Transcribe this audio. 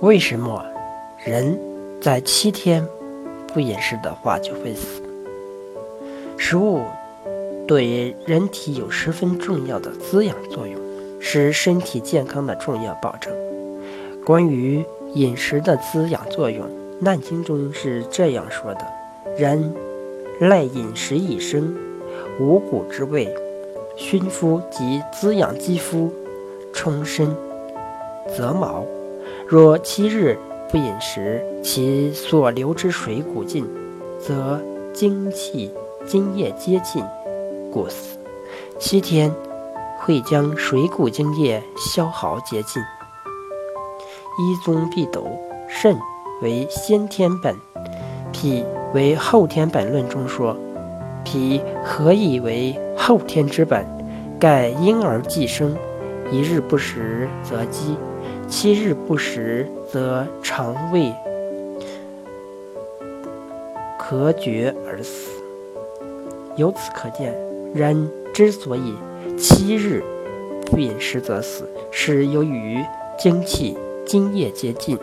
为什么人在七天不饮食的话就会死？食物对人体有十分重要的滋养作用，是身体健康的重要保证。关于饮食的滋养作用，《难经》中是这样说的：“人赖饮食以生，五谷之味，熏肤及滋养肌肤，充身，泽毛。若七日不饮食，其所流之水谷尽，则精气津液皆尽，故死。七天会将水谷精液消耗竭尽。”一宗必斗，肾为先天本，脾为后天本。论中说，脾何以为后天之本？盖婴儿既生，一日不食则饥，七日不食则肠胃咳绝而死。由此可见，人之所以七日不饮食则死，是由于精气。津液接近。